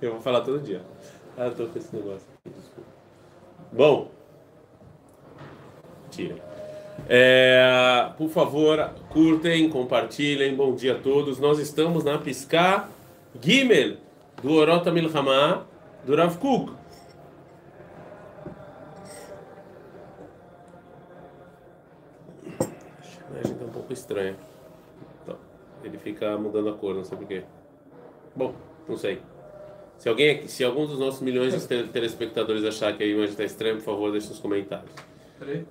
Eu vou falar todo dia. Ah, tô com esse negócio aqui, desculpa. Bom. Tira. É, por favor, curtem, compartilhem. Bom dia a todos. Nós estamos na Piscar Gimel do Orota Milhamá do Rav Kuk. A imagem tá um pouco estranha. Então, ele fica mudando a cor, não sei porquê. Bom, não sei. Se alguém, se algum dos nossos milhões de te- telespectadores achar que a imagem está estranha, por favor, deixe nos comentários.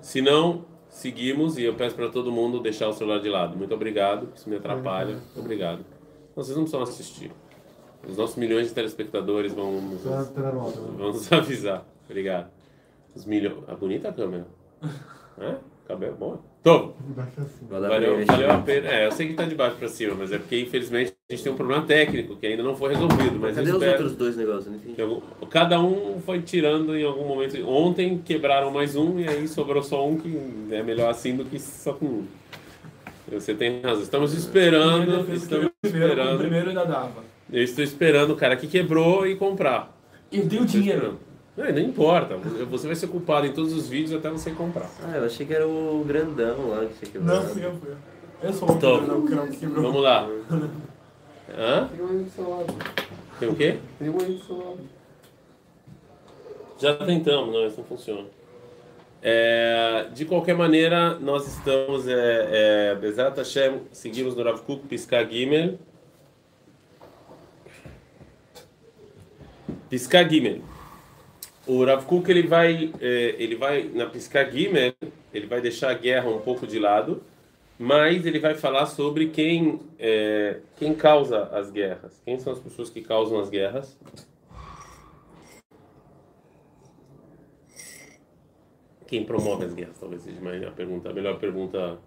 Se não, seguimos e eu peço para todo mundo deixar o celular de lado. Muito obrigado, isso me atrapalha. Muito obrigado. Não, vocês não precisam assistir. Os nossos milhões de telespectadores vão nos, vão nos avisar. Obrigado. Os milhões. A bonita a câmera. É? Cabelo bom. Tô. Valeu, valeu a pena. É, eu sei que tá de baixo para cima, mas é porque infelizmente a gente tem um problema técnico que ainda não foi resolvido. Mas Cadê os espero outros dois negócios? Eu Cada um foi tirando em algum momento. Ontem quebraram mais um e aí sobrou só um que é melhor assim do que só com um. Você tem razão. Estamos esperando. Estamos O esperando. primeiro ainda dava. Eu estou esperando o cara que quebrou e comprar. Eu tenho Estou dinheiro. esperando. Não, não importa. Você vai ser culpado em todos os vídeos até você comprar. Ah, eu achei que era o grandão lá que você quebrou. Não, fui eu, fui eu. Eu sou o Então, que quebrou. Vamos lá. Hã? Tem um aí do seu lado. Tem o quê? Tem um aí do seu lado. Já tentamos, não, isso não funciona. É, de qualquer maneira, nós estamos, é, é, Bezat Hashem, seguimos no Rav Kuk, Piscar Gimel. Piscar Gimel. O Rav Kuk, ele vai, é, ele vai, na Piscar Gimel, ele vai deixar a guerra um pouco de lado, mas ele vai falar sobre quem, é, quem causa as guerras. Quem são as pessoas que causam as guerras? Quem promove as guerras? Talvez seja mais a pergunta, a melhor pergunta,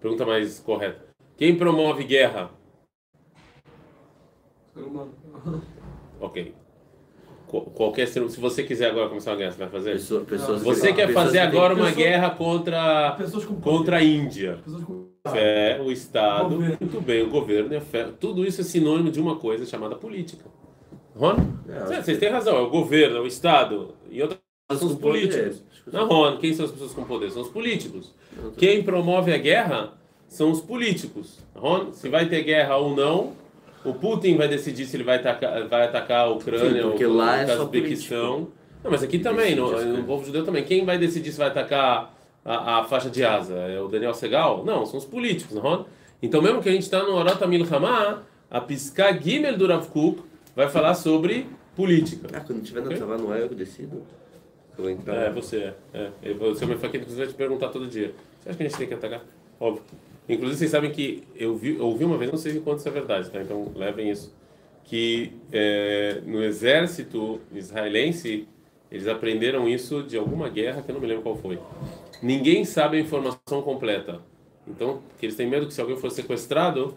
pergunta mais correta. Quem promove guerra? Ser humano. Ok. Qu- Qualquer ser- se você quiser agora começar uma guerra, você vai fazer? Pessoa- pessoas Você que- quer pessoas fazer que agora uma pessoas- guerra contra Pessoas com contra a Índia? Pessoas com É, o Estado, Governo. muito bem, o governo, e a fé, tudo isso é sinônimo de uma coisa chamada política. Ron? É, Vocês têm razão, é o governo, é o Estado e outras são os políticos. Que Não, Ron, quem são as pessoas com poder? São os políticos. Quem promove a guerra são os políticos. Ron, se vai ter guerra ou não, o Putin vai decidir se ele vai atacar, vai atacar a Ucrânia Sim, porque ou lá é só Uzbequistão. Não, mas aqui também, no, no povo judeu também. Quem vai decidir se vai atacar a, a faixa de asa? É o Daniel Segal? Não, são os políticos, não? Então, mesmo que a gente está no Orota Milhamá, a Pisca Gimel do Rav Kuk vai falar sobre política. Ah, quando tiver na Tavá Noel, eu decido. Eu vou entrar. É, você é. é. Você é uma faquinha que vai te perguntar todo dia. Você acha que a gente tem que atacar? Óbvio. Inclusive, vocês sabem que eu vi, eu ouvi uma vez, não sei quanto isso é verdade, tá? Então, levem isso. Que é, no exército israelense, eles aprenderam isso de alguma guerra que eu não me lembro qual foi. Ninguém sabe a informação completa. Então, eles têm medo que se alguém for sequestrado,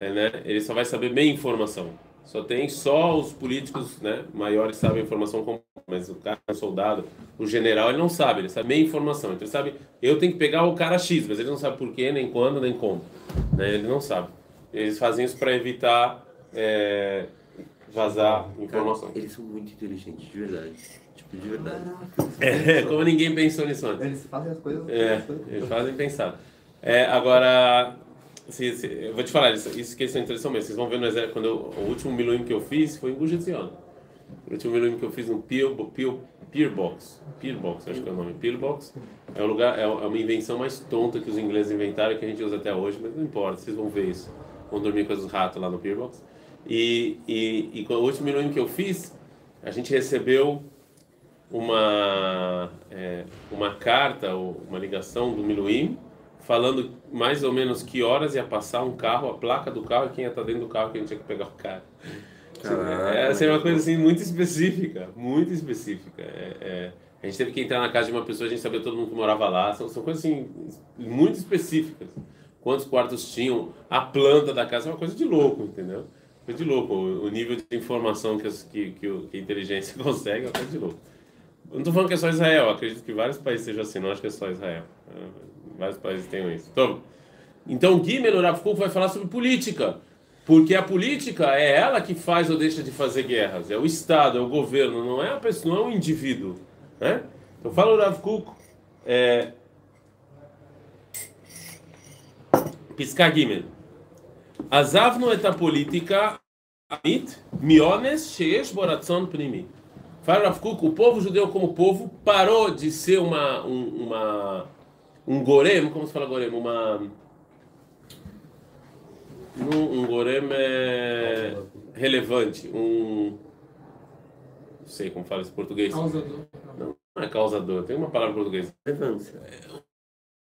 é, né, ele só vai saber meia informação. Só tem só os políticos né, maiores sabem a informação completa, mas o cara, o soldado, o general, ele não sabe, ele sabe meia informação. Então ele sabe, eu tenho que pegar o cara X, mas ele não sabe por quê, nem quando, nem como. Né, ele não sabe. Eles fazem isso para evitar é, vazar informação. Cara, eles são muito inteligentes, de verdade. Tipo, de verdade. É, como ninguém pensou nisso antes. Eles fazem as coisas. É, eles fazem pensar. É, agora, se, se- eu vou te falar, isso, isso que eles são interessantes mesmo. Vocês vão ver no exército, quando eu, o último miluim que eu fiz foi em Guja Tzion. O último miluim que eu fiz no Pier, Pier, Pier Box. Pier Box, acho que é o nome. Pier Box é, um lugar, é uma invenção mais tonta que os ingleses inventaram que a gente usa até hoje, mas não importa, vocês vão ver isso. Vão dormir com os ratos lá no Pier Box. E, e, e o último miluim que eu fiz, a gente recebeu uma, é, uma carta uma ligação do Miluim falando mais ou menos que horas ia passar um carro, a placa do carro e quem ia estar dentro do carro que a gente tinha que pegar o cara. Caraca, é, assim, uma mas- coisa assim muito específica, muito específica. É, é, a gente teve que entrar na casa de uma pessoa, a gente sabia todo mundo que morava lá, são, são coisas assim muito específicas. Quantos quartos tinham, a planta da casa, é uma coisa de louco, entendeu? Coisa de louco. O, o nível de informação que, as- que, que, o- que a inteligência consegue é uma coisa de louco. Eu não estou falando que é só Israel, acredito que vários países sejam assim, não acho que é só Israel. É, Vários países têm isso. Então, então Gimel Rav Kuk vai falar sobre política. Porque a política é ela que faz ou deixa de fazer guerras. É o Estado, é o governo, não é a pessoa, não é um indivíduo. Né? Então fala o Rav Kuk, é, Pisca Gimel. Azavno et a política amit miones sheesh boratzon primi. Fala Rav Kuk, o povo judeu como povo parou de ser uma, um, uma, um gorem, como se fala gorem? Uma um, um gorem é relevante, um não sei como fala esse português. Causador. Não, não é causador, tem uma palavra em português. Relevância.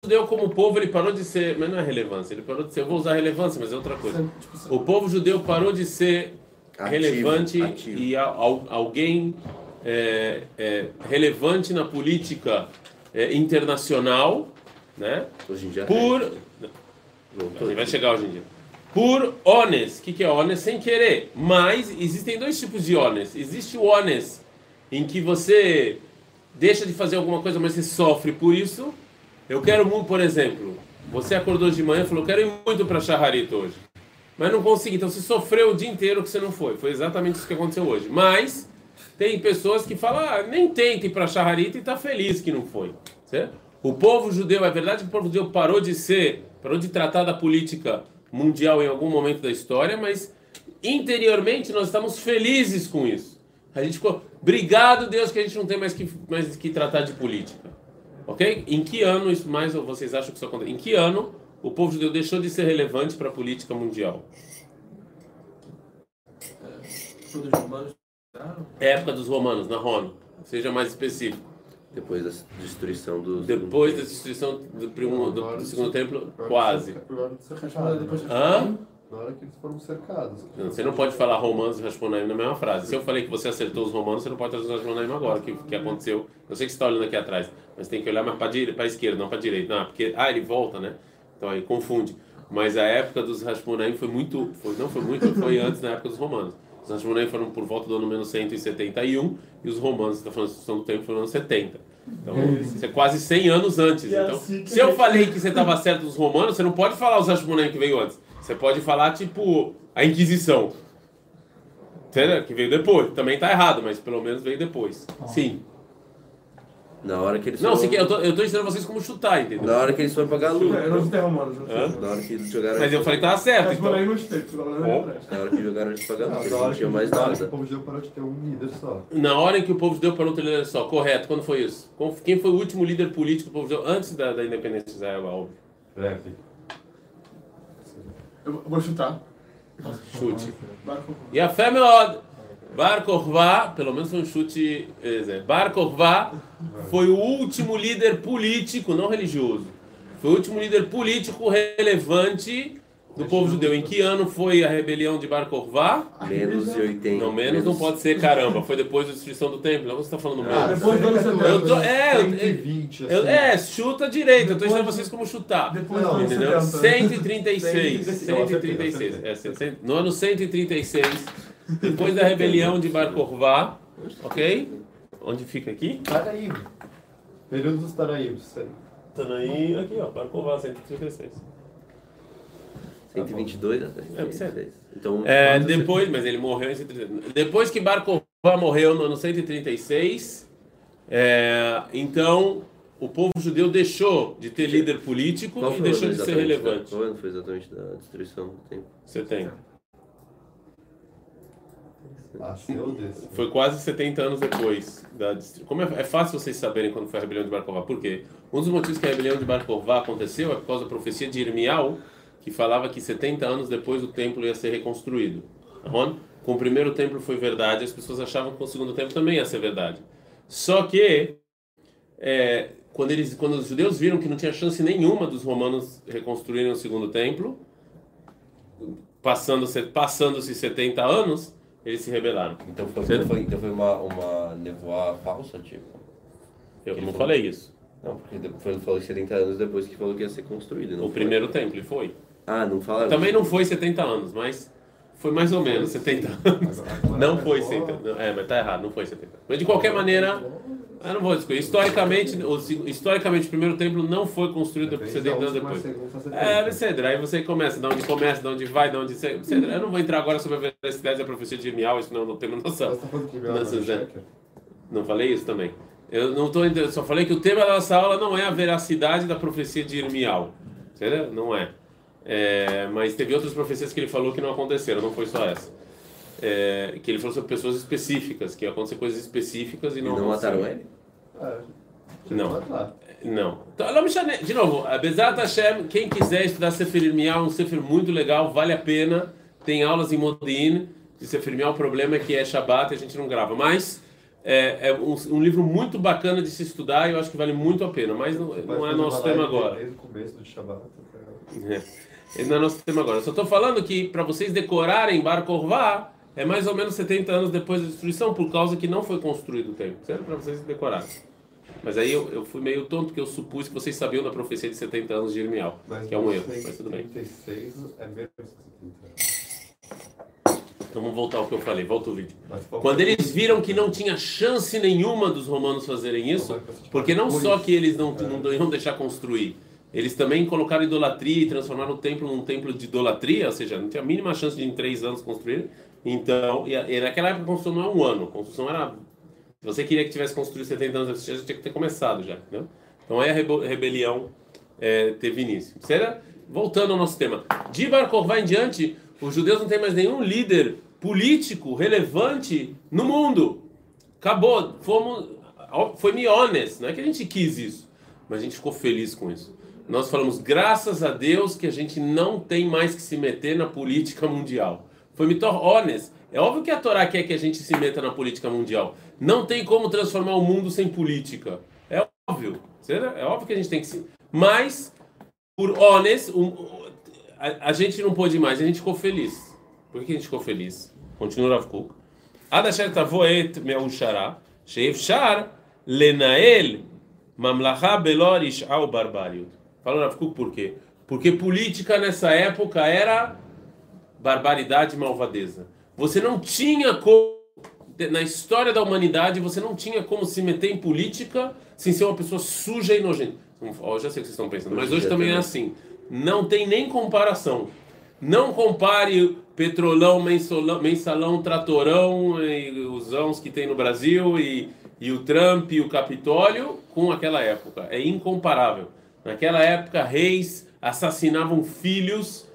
Judeu como povo ele parou de ser, mas não é relevância, ele parou de ser, eu vou usar relevância, mas é outra coisa. Tipo, O povo judeu parou de ser Ativo, relevante ativo. e a- al- alguém é, é, relevante na política é, internacional, né? Hoje em dia. Por. Ele vai chegar hoje em dia. Por honest. O que, que é honest? Sem querer. Mas existem dois tipos de honest. Existe o honest, em que você deixa de fazer alguma coisa, mas você sofre por isso. Eu quero muito, por exemplo, você acordou de manhã e falou: quero ir muito para Charrarito hoje. Mas não consegui. Então você sofreu o dia inteiro que você não foi. Foi exatamente isso que aconteceu hoje. Mas tem pessoas que falam: ah, nem tenta ir para Charrarito e está feliz que não foi. Certo? O povo judeu, é verdade que o povo judeu parou de ser, parou de tratar da política mundial em algum momento da história, mas interiormente nós estamos felizes com isso. A gente ficou, obrigado Deus que a gente não tem mais que, mais que tratar de política. Ok? Em que ano isso mais vocês acham que isso aconteceu? Em que ano o povo judeu deixou de ser relevante para a política mundial? Romanos. Época dos romanos, na Roma. Seja mais específico. Depois da destruição dos. Depois da destruição do, primo, do, do segundo templo, quase. Né? Hã? Na hora que eles foram cercados. Não, Você não pode falar romanos e Rasponaim na mesma frase. Se eu falei que você acertou os romanos, você não pode trazer os Rasponaim agora, que, que aconteceu. Eu sei que você está olhando aqui atrás, mas tem que olhar mais para a esquerda, não para a direita. Não, porque, ah, ele volta, né? Então aí confunde. Mas a época dos Rasponaim foi muito, foi, não foi muito, foi antes da época dos romanos. Os Rasponaim foram por volta do ano menos 171 e os romanos, você está falando do tempo, foram no ano 70. Então, isso é quase 100 anos antes. E Então, assim se eu falei que você estava certo dos romanos, você não pode falar os Rasponaim que veio antes. Você pode falar, tipo, a Inquisição. Que veio depois. Também tá errado, mas pelo menos veio depois. Sim. Na hora que eles Não, foram. eu, tô, eu tô ensinando vocês como chutar, entendeu? Na hora que eles foram pagar a Eu não citei romanos. Na hora que eles jogaram. Mas eu falei que tava certo, Mas por aí então. Ó. não presta. Na hora que jogaram eles pagaram a luta. Na Eles hora não que tinham mais na hora que nada. O povo judeu parou de ter um líder só. Na hora em que o povo judeu parou ter líder só, correto, quando foi isso? Quem foi o último líder político do povo judeu antes da, da independência de Israel? óbvio? Breve. Eu vou chutar. Chute. E a fé melhor. Bar Kokhba, pelo menos foi um chute. Bar Kokhba foi o último líder político, não religioso. Foi o último líder político relevante do povo judeu. Em que ano foi a rebelião de Bar Kokhba? Menos de 80. Não, menos não pode ser, caramba. Foi depois da destruição do templo. Não, você está falando Ah, menos. depois do ano 70. Eu tô- é, eu- 120, assim. Eu- é, chuta direito. Eu tô ensinando vocês como chutar. Depois Não, do ano Entendeu? 70. 136. 136. É, 100 no ano 136, depois da rebelião de Bar Kokhba, ok? Onde fica aqui? Taraíba. Período dos Taraíbos. Tanaí, aqui ó, Bar Kokhba, 136. 122 até É, 126. Então. É, depois, mas ele morreu em 136. Depois que Bar Kokhba morreu no ano 136, é, então o povo judeu deixou de ter líder político Qual e deixou de ser relevante. Qual ano foi exatamente da destruição do tempo? 70. Desse. Foi quase 70 anos depois. Da, como é, é fácil vocês saberem quando foi a rebelião de Bar. Por quê? Um dos motivos que a rebelião de Bar aconteceu é por causa da profecia de Irmial, que falava que 70 anos depois o templo ia ser reconstruído. Ahon? Com o primeiro templo foi verdade, as pessoas achavam que com o segundo templo também ia ser verdade. Só que, é, quando, eles, quando os judeus viram que não tinha chance nenhuma dos romanos reconstruírem o segundo templo, passando-se passando-se 70 anos, eles se rebelaram. Então foi, então foi, então foi uma, uma nevoa falsa, tipo. Eu não falei isso. Não, porque depois falou que 70 anos depois que falou que ia ser construído. Não O foi? primeiro templo, e foi. Ah, não falaram? Também não foi 70 anos, mas Foi mais ou menos 70 anos. Não vai foi só- 70. não, É, mas tá errado, não foi 70. Mas de qualquer maneira, eu não vou discutir. Historicamente, o, historicamente, o primeiro templo não foi construído de 70 anos depois. É, Becedra, aí você começa, de onde começa, de onde vai, de onde. Becedra, eu não vou entrar agora sobre a veracidade da profecia de Irmial, isso não, não temos tá Suzé. checa? Não falei isso também. Eu não tô entendendo, só falei que o tema da nossa aula não é a veracidade da profecia de Irmial. Entendeu? Não é. É, Mas teve outras profecias que ele falou que não aconteceram, não foi só essa. É, que ele falou sobre pessoas específicas, que ia acontecer coisas específicas e E não não aconteceram. mataram ele? É. Não. Não. Então, não me chame- De novo, a Bezat Hashem, quem quiser estudar Sefer Irmial, um Sefer muito legal, vale a pena. Tem aulas em Modin de Sefer Irmial. O problema é que é Shabbat e a gente não grava. Mas é, é um, um livro muito bacana de se estudar e eu acho que vale muito a pena. Mas não, não é nosso tema agora. Desde o começo do Shabbat. É. Não é nosso tema agora. Eu só estou falando que para vocês decorarem Bar Korvá é mais ou menos 70 anos depois da destruição, por causa que não foi construído o templo. Certo? Para vocês decorarem. Mas aí eu, eu fui meio tonto porque eu supus que vocês sabiam da profecia de 70 anos de Irmial, que é um erro, mas tudo bem. 36 é menos que 70. Então vamos voltar ao que eu falei, volta o vídeo. Quando eles viram que não tinha chance nenhuma dos romanos fazerem isso, porque não só que eles não, não iam deixar construir, eles também colocaram idolatria e transformaram o templo num templo de idolatria, ou seja, não tinha a mínima chance de em três anos construir. Então, e, e naquela época a construção não é um ano, a construção era. Se você queria que tivesse construído 70 anos, você tinha que ter começado já, né? Então aí a rebo- rebelião é, teve início. Será? Voltando ao nosso tema. De Bar em diante, os judeus não têm mais nenhum líder político relevante no mundo. Acabou. Fomos, foi miones. Não é que a gente quis isso, mas a gente ficou feliz com isso nós falamos, graças a Deus que a gente não tem mais que se meter na política mundial. Foi mitor ones. É óbvio que a Torá quer que a gente se meta na política mundial. Não tem como transformar o mundo sem política. É óbvio. É óbvio que a gente tem que se. Mas, por ones, um, a, a, gente não pôde mais, a gente ficou feliz. Por que a gente ficou feliz? Continua o Kuk. Adasher tavoet me'ushara, sheifshar lenael mamlacha belorish ao barbário Fala Rav por quê? Porque política nessa época era barbaridade e malvadeza. Você não tinha como, na história da humanidade, você não tinha como se meter em política sem ser uma pessoa suja e nojenta. Eu já sei o que vocês estão pensando, mas hoje também é assim. Não tem nem comparação. Não compare petrolão, mensolão, mensalão, tratorão, e os ãos que tem no Brasil e, e o Trump e o Capitólio com aquela época. É incomparável. Naquela época, reis assassinavam filhos,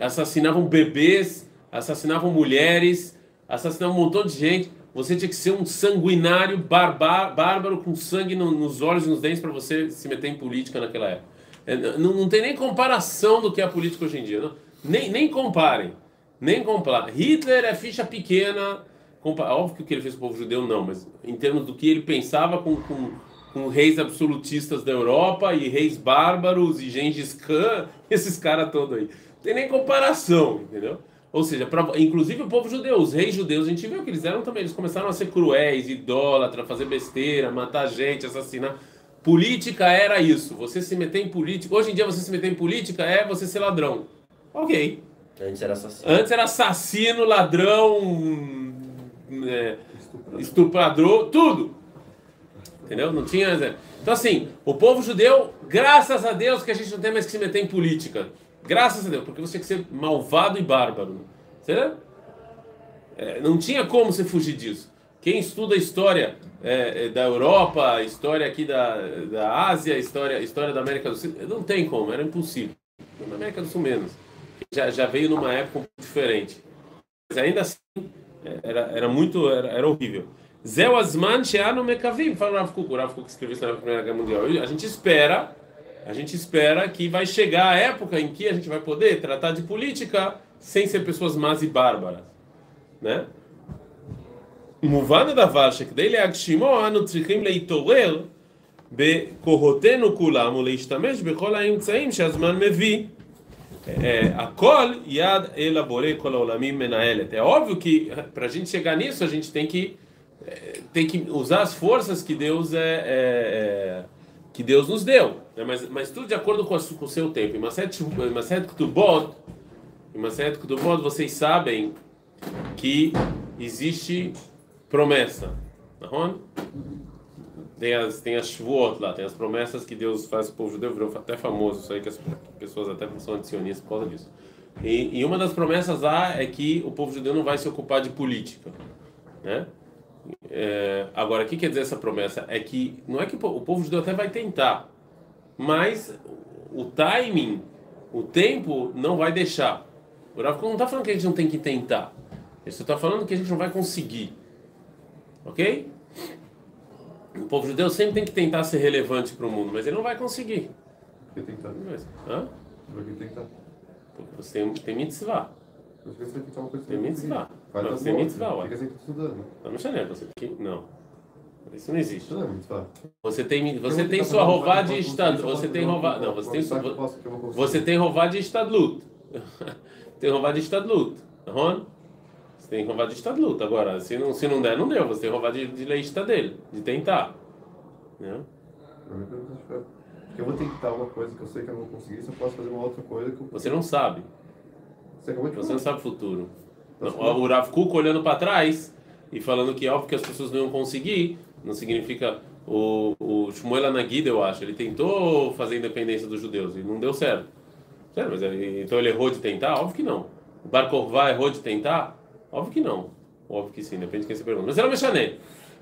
assassinavam bebês, assassinavam mulheres, assassinavam um montão de gente. Você tinha que ser um sanguinário bárbaro com sangue no- nos olhos e nos dentes para você se meter em política naquela época. É, não, não tem nem comparação do que é a política hoje em dia. Não. Nem, nem comparem. Nem comparem. Hitler é ficha pequena. Óbvio que o que ele fez com o povo judeu, não, mas em termos do que ele pensava com, com, com reis absolutistas da Europa e reis bárbaros e Gengis Khan, esses caras todos aí. Não tem nem comparação, entendeu? Ou seja, pra, inclusive o povo judeu, os reis judeus, a gente viu que eles eram também, eles começaram a ser cruéis, idólatras, fazer besteira, matar gente, assassinar. Política era isso, você se meter em política. Hoje em dia, você se meter em política é você ser ladrão. Ok. Antes era assassino. Antes era assassino, ladrão, é, estuprador, tudo. Entendeu? Não tinha. Então, assim, o povo judeu, graças a Deus que a gente não tem mais que se meter em política. Graças a Deus, porque você tinha que ser malvado e bárbaro. É, não tinha como você fugir disso. Quem estuda a história é, é, da Europa, história aqui da, da Ásia, história, história da América do Sul, não tem como, era impossível. Na América do Sul menos. Já, já veio numa época diferente. Mas ainda assim, era, era muito, era, era horrível. Zé Asman Sheanu Mekavim, fala o Rav Kuk, o Rav Kuk escreveu isso na Primeira Guerra Mundial. A gente espera, a gente espera que vai chegar a época em que a gente vai poder tratar de política sem ser pessoas más e bárbaras, né? מובן הדבר שכדי להגשימו אנו צריכים להתעורר בכוחותינו כולם ולהשתמש בכל האמצעים שהזמן מביא. É, הכל יד אל הבורא כל העולמים מנהלת. É óbvio que para a gente chegar nisso a gente tem que é, tem que usar as forças que Deus é, é, é, que Deus nos deu, né? mas, mas tudo de acordo com, a, com o seu tempo. Em Maset Ketubot, em vocês sabem que existe promessa. Nahon? Tem as, tem as lá, tem as promessas que Deus faz para o povo judeu, virou até famoso isso aí, que as pessoas até são antisionistas por causa disso. E, e uma das promessas lá é que o povo judeu não vai se ocupar de política. Né? É, agora, o que quer dizer essa promessa? É que não é que o povo judeu até vai tentar, mas o timing, o tempo, não vai deixar. O Rav não está falando que a gente não tem que tentar, ele só está falando que a gente não vai conseguir. Ok? O povo judeu sempre tem que tentar ser relevante para o mundo, mas ele não vai conseguir. Por que tentar? Hã? Por que tentar? Porque você tem, tem mitzvah. Por que você vai tentar uma coisa que Tem não mitzvah. dar você tem mitzvah, ué. Fica sempre estudando. Não me chame, você tem que. Não. Isso não existe. Não é mitzvah. Você tem, você tem sua rová de estado. Você tem rová. Não, você tem. que que conseguir. Você tem rová de estadlut. tem rová de estadlut. Ron? Você tem rová de estadlut. Agora, se não, se não der, não deu. Você tem rová de, de leista dele, de tentar. Né? Porque eu vou tentar uma coisa que eu sei que eu não vou conseguir, se eu posso fazer uma outra coisa que eu Você não sabe. Você acabou de Você não falar. sabe o futuro. Tá Não, O Rav Kuk olhando para trás e falando que é óbvio que as pessoas não iam conseguir, não significa. O, o Shmuel Anagida, eu acho, ele tentou fazer a independência dos judeus e não deu certo. Sério, mas ele- então ele errou de tentar? Óbvio que não. O Bar errou de tentar? Óbvio que não. Óbvio que sim, depende de quem você pergunta. Mas era mexané.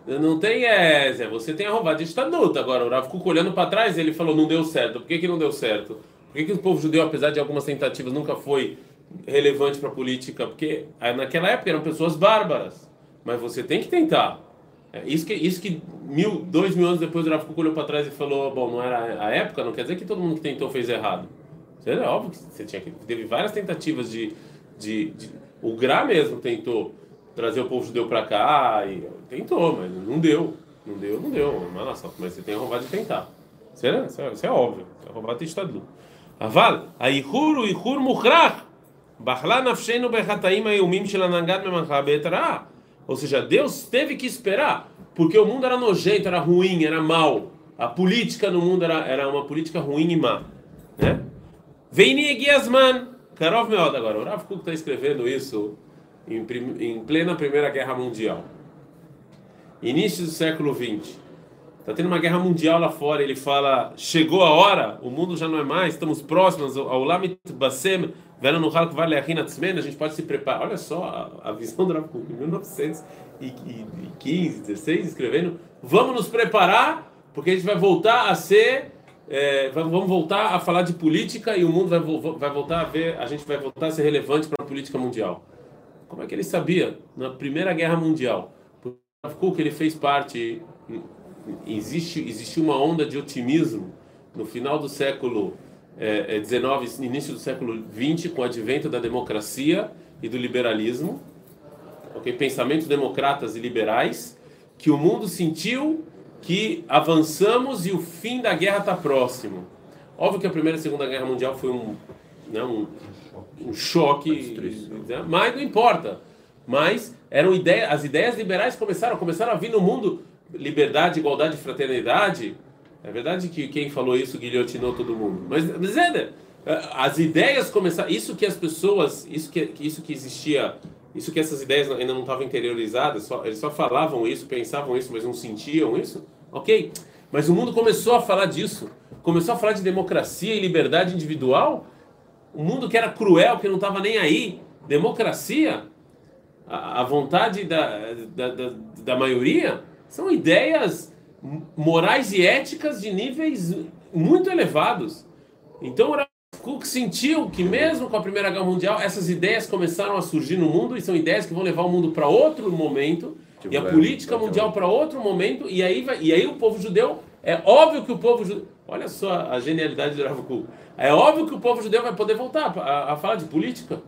Não tem é, Zé, você tem a roubada de estatuto. Agora, o Rav Kuk olhando para trás, ele falou, não deu certo. Por que, que não deu certo? Por que, que o povo judeu, apesar de algumas tentativas, nunca foi relevante para a política, porque ah, naquela época eram pessoas bárbaras, mas você tem que tentar. É, isso que, isso que mil, dois mil anos depois o Rav Kuk olhou para trás e falou: ah, bom, não era a época, não quer dizer que todo mundo que tentou fez errado. É óbvio que você tinha que. Teve várias tentativas de. de, de o Gra mesmo tentou trazer o povo judeu para cá, e tentou, mas não deu. Não deu, não deu. Mas, nossa, mas você tem roubado de tentar. Isso é, isso é, isso é óbvio. É roubado a estadlu. Aval, ah, a Ihuru, Ihur Muhrach. Ou seja, Deus teve que esperar, porque o mundo era nojento, era ruim, era mal. A política no mundo era, era uma política ruim e má. Né? Veini Egiasman, Karov agora. O Rav está escrevendo isso em, em plena Primeira Guerra Mundial. Início do século XX. Está tendo uma guerra mundial lá fora. Ele fala: chegou a hora, o mundo já não é mais, estamos próximos ao Lamit Basem, vendo no Halk Vale a gente pode se preparar. Olha só a, a visão do Rav Kuk, em 1915, 16, escrevendo: vamos nos preparar, porque a gente vai voltar a ser. é, vamos voltar a falar de política e o mundo vai, vai voltar a ver, a gente vai voltar a ser relevante para a política mundial. Como é que ele sabia? Na Primeira Guerra Mundial. O Rav ele fez parte. Existe, existiu uma onda de otimismo no final do século eh, eh, XIX, início do século XX, com o advento da democracia e do liberalismo. ok? Pensamentos democratas e liberais, que o mundo sentiu que avançamos e o fim da guerra está próximo. Óbvio que a Primeira e a Segunda Guerra Mundial foi um, né, um, um choque, né? mas não importa. Mas eram ideias, as ideias liberais começaram, começaram a vir no mundo liberdade, igualdade, fraternidade. É verdade que quem falou isso guilhotinou todo mundo. Mas, mas é, as ideias começaram, isso que as pessoas, isso que isso que existia, isso que essas ideias ainda não estavam interiorizadas, só, eles só falavam isso, pensavam isso, mas não sentiam isso. OK? Mas o mundo começou a falar disso. Começou a falar de democracia e liberdade individual um mundo que era cruel, que não estava nem aí, democracia, a, a vontade da, da, da, da maioria, são ideias morais e éticas de níveis muito elevados. Então o Rav Kuk sentiu que mesmo com a Primeira Guerra Mundial, essas ideias começaram a surgir no mundo e são ideias que vão levar o mundo para outro momento Tipo, e a política ter mundial para outro momento e aí vai, e aí o povo judeu é óbvio que o povo judeu olha só a genialidade do Rav Kuk é óbvio que o povo judeu vai poder voltar a, a falar de política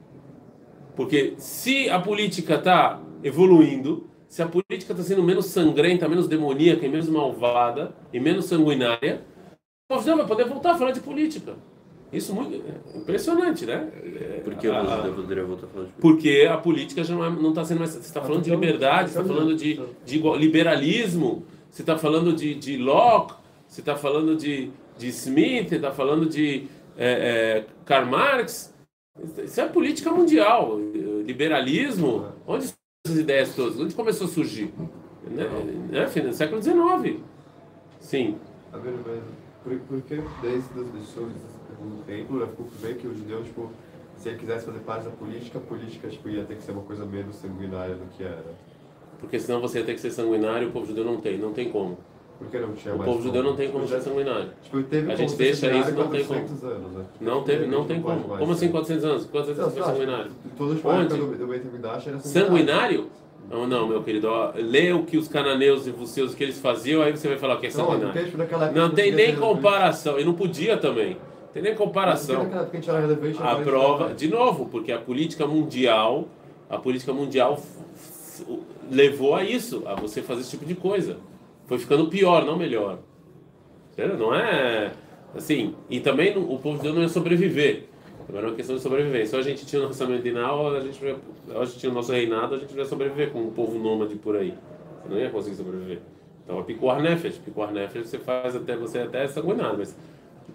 porque se a política está evoluindo se a política está sendo menos sangrenta menos demoníaca e menos malvada e menos sanguinária o judeu vai poder voltar a falar de política isso é muito é impressionante né É, Porque a- eu a- poderia voltar a falar de porque a política já não está sendo mais. Você está falando de liberdade, você está falando de, de igual- liberalismo, você está falando de, de Locke, você está falando de, de Smith, você está falando de é, é, Karl Marx. Isso é política mundial. liberalismo, onde essas ideias todas? Onde começou a surgir? Né? né? No século XIX. Sim. A ver, mas por, por que desde as lições do templo, eu fico bem que o judeu, tipo, se ele quisesse fazer parte da política, a política tipo, ia ter que ser uma coisa menos sanguinária do que era. Porque senão você ia ter que ser sanguinário e o povo judeu não tem, não tem como. Por que não tinha O mais povo judeu não tem como Tipo, ser sanguinário. Tipo, teve A como gente deixa isso, não tem 400 anos, né? Não teve, não tem como. Como assim ser. 400 anos? Quantos anos Não, você foi sanguinário? Toda a época Onde? do, do Beit HaMikdash era Sanguinário? Não, não, meu querido. ó, Lê o que os cananeus e vocês o que eles faziam, aí você vai falar o que é sanguinário. tipo, Não tem nem comparação. E não podia também. Tem nem comparação. a prova, gente de novo, porque a política mundial, a política mundial levou a isso, a você fazer esse tipo de coisa. Foi ficando pior, não melhor. Não é assim. E também o povo de Deus não ia sobreviver. Era uma questão de sobrevivência. Só a gente tinha o nosso medinal, a gente, a gente tinha o nosso reinado, a gente ia sobreviver com um povo nômade por aí. Você não ia conseguir sobreviver. Então, a picuar nefesh, picuar nefesh você faz até você até é sanguinário, mas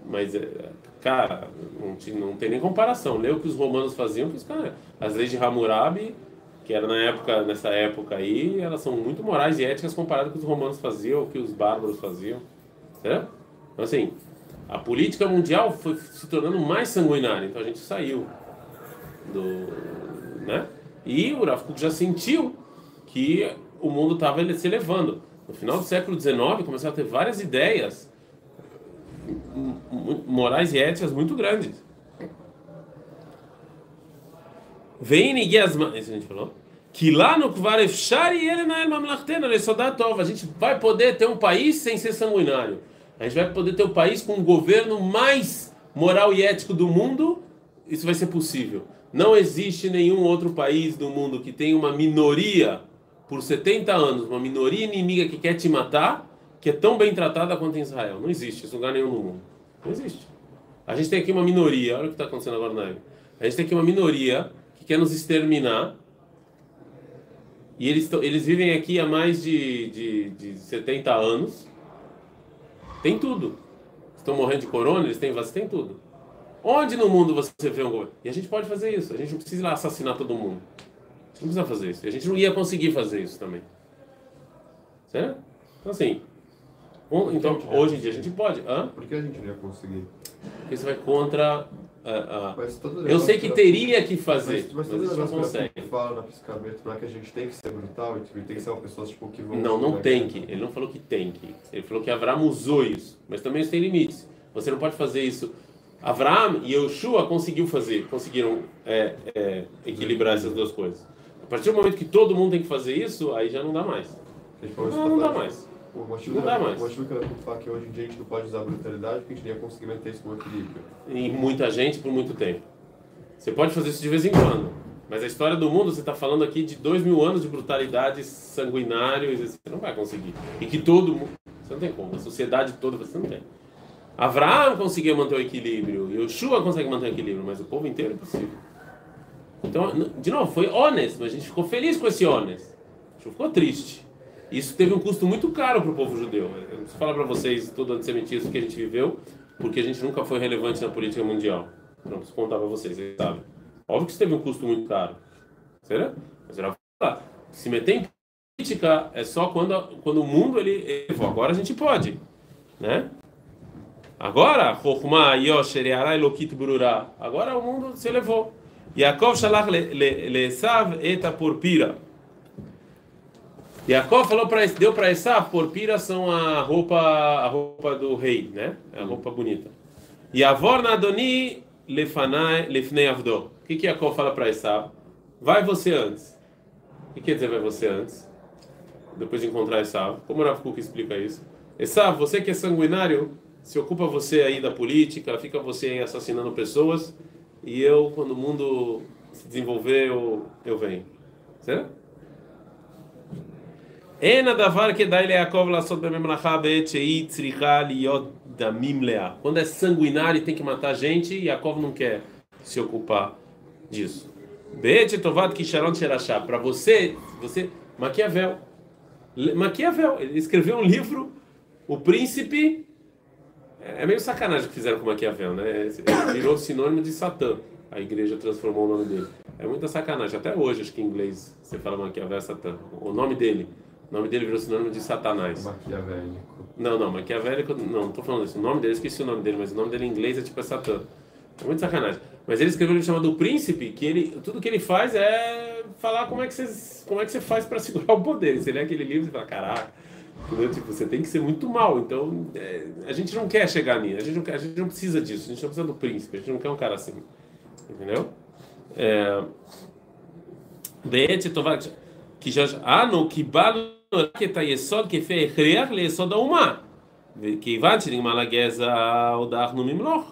mas, é, cara, não, não tem nem comparação. Lê o que os romanos faziam, que os caras, as leis de Hammurabi, que era na época, nessa época aí, elas são muito morais e éticas comparadas com o que os romanos faziam, o que os bárbaros faziam. Certo? Então, assim, a política mundial foi se tornando mais sanguinária, então a gente saiu do. Né? E o Rav já sentiu que o mundo estava se elevando. No final do século XIX, começaram a ter várias ideias morais e éticas muito grandes. Vem Nigiasma, isso a gente falou. Que lá no Kvar Efshar e ele na Mamlachtena, ele só dá tova. A gente vai poder ter um país sem ser sanguinário. A gente vai poder ter um país com um governo mais moral e ético do mundo. Isso vai ser possível. Não existe nenhum outro país do mundo que tenha uma minoria por 70 anos, uma minoria inimiga que quer te matar, que é tão bem tratada quanto em Israel. Não existe isso em lugar nenhum no mundo. Não existe. A gente tem aqui uma minoria, olha o que está acontecendo agora na Eve. A gente tem aqui uma minoria quer nos exterminar. E eles, eles vivem aqui há mais de, de, de 70 anos. Tem tudo. Estão morrendo de corona, eles têm vacina, tem tudo. Onde no mundo você vê um governo? E a gente pode fazer isso. A gente não precisa ir lá assassinar todo mundo. A gente não precisa fazer isso. E a gente não ia conseguir fazer isso também. Certo? Então, assim. um- Então, hoje em dia a gente pode. Hã? Por que a gente não ia conseguir? Porque você vai contra. A- a- Mas todo Eu sei que teria que fazer, Mas, mas, mas gente não negócio consegue. que fala na psicamento para que a gente tem que ser brutal e tipo, tem que ser uma pessoa tipo, que vão. Não, não tem que. Ele não falou que tem que. Ele falou que Abraão usou isso. Mas também isso tem limites. Você não pode fazer isso. Abraão e Yoshua conseguiu fazer, conseguiram é, é, equilibrar essas duas coisas. A partir do momento que todo mundo tem que fazer isso, aí já não dá mais. Não, não dá mais. Motivo Não dá mais. O motivo que eu falo que hoje em dia a gente não pode usar brutalidade porque a gente nem ia conseguir manter isso como equilíbrio. E muita gente por muito tempo. Você pode fazer isso de vez em quando. Mas a história do mundo, você está falando aqui de dois mil anos de brutalidade sanguinário, você não vai conseguir. E que todo mundo. Você não tem como. A sociedade toda você não tem. Abraão conseguia manter o equilíbrio, Yoshua consegue manter o equilíbrio, mas o povo inteiro é impossível. Então, de novo, foi honesto, mas a gente ficou feliz com esse honesto. A gente não ficou triste. Isso teve um custo muito caro para o povo judeu. Eu não preciso falar para vocês todo o antissemitismo que a gente viveu, porque a gente nunca foi relevante na política mundial. Não preciso contar para vocês, vocês sabem. Óbvio que isso teve um custo muito caro. Será? Mas era falar. Se meter em política é só quando, quando o mundo ele. Agora a gente pode, né? Agora. Agora o mundo se elevou. Yaakov shalach le- le- Esav eta porpira. Yaakov falou para deu para Esav, porpira são a roupa a roupa do rei, né? É a roupa bonita. Yavor nadoni lefanai lefnei avdo. O que que Yaakov fala para Esav? Vai você antes. O que quer dizer vai você antes? Depois de encontrar Esav. Como o Rav Kuk explica isso? Esav, você que é sanguinário, se ocupa você aí da política, fica você aí assassinando pessoas, e eu, quando o mundo se desenvolver, eu, eu venho. Certo? Quando é sanguinário e tem que matar gente, Yaakov não quer se ocupar disso. Be'et tovat kisharon sherachá. Para você, você, Maquiavel. Maquiavel, ele escreveu um livro, O Príncipe. É meio sacanagem que fizeram com Maquiavel, né? Ele virou sinônimo de Satã. a igreja transformou o nome dele. É muita sacanagem. Até hoje, acho que em inglês você fala Maquiavel Satã. O nome dele, o nome dele virou sinônimo de Satanás. Maquiavélico. Não, não, Maquiavélico, não, não tô falando isso. O nome dele, esqueci o nome dele, mas o nome dele em inglês é tipo é Satã. É muito sacanagem. Mas ele escreveu um livro chamado O Príncipe, que ele, tudo que ele faz é falar como é que você, como é que você faz para segurar o poder. Você lê aquele livro e fala, caraca, entendeu? Tipo, você tem que ser muito mal. Então, é, a gente não quer chegar nisso, a gente, não, a gente não precisa disso, a gente não precisa do príncipe, a gente não quer um cara assim. Entendeu? É, que já. Ah, no que balo רק את היסוד כפי הכרח ליסוד האומה. וכיוון שנגמר לגזע, הודחנו ממלוך.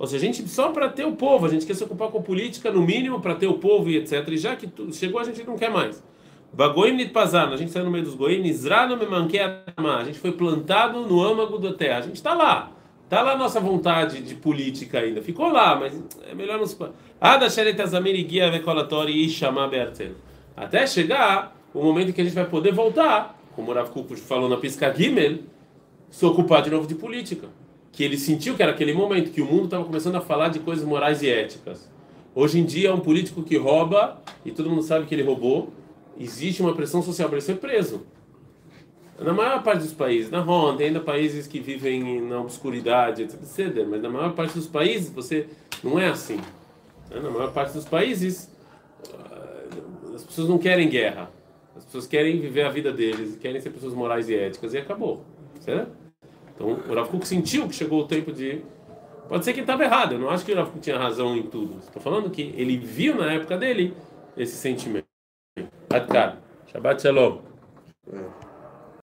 Ou seja, a gente só para ter o povo, a gente quer se ocupar com política no mínimo para ter o povo e etc. E já que tu- chegou, a gente não quer mais. Bagoim nitpazar, a gente saiu no meio dos goim, nizrano memanke a gente foi plantado no âmago da terra. A gente está lá. Está lá a nossa vontade de política ainda. Ficou lá, mas é melhor nos. Ada sheretazamir guia vekolatori e chamar Bertel. Até chegar o momento em que a gente vai poder voltar, como o Rav falou na Pisca Gimel, se ocupar de novo de política. Que ele sentiu que era aquele momento que o mundo estava começando a falar de coisas morais e éticas. Hoje em dia, um político que rouba, e todo mundo sabe que ele roubou, existe uma pressão social para ele ser preso. Na maior parte dos países, na Honda, ainda países que vivem na obscuridade, etc. Mas na maior parte dos países, você não é assim. Na maior parte dos países, as pessoas não querem guerra. As pessoas querem viver a vida deles, querem ser pessoas morais e éticas, e acabou. Certo? Então, o Rav sentiu que chegou o tempo de. Pode ser que ele estava errado, eu não acho que o Rav tinha razão em tudo. Estou falando que ele viu na época dele esse sentimento. Adkar. Shabbat Shalom. É.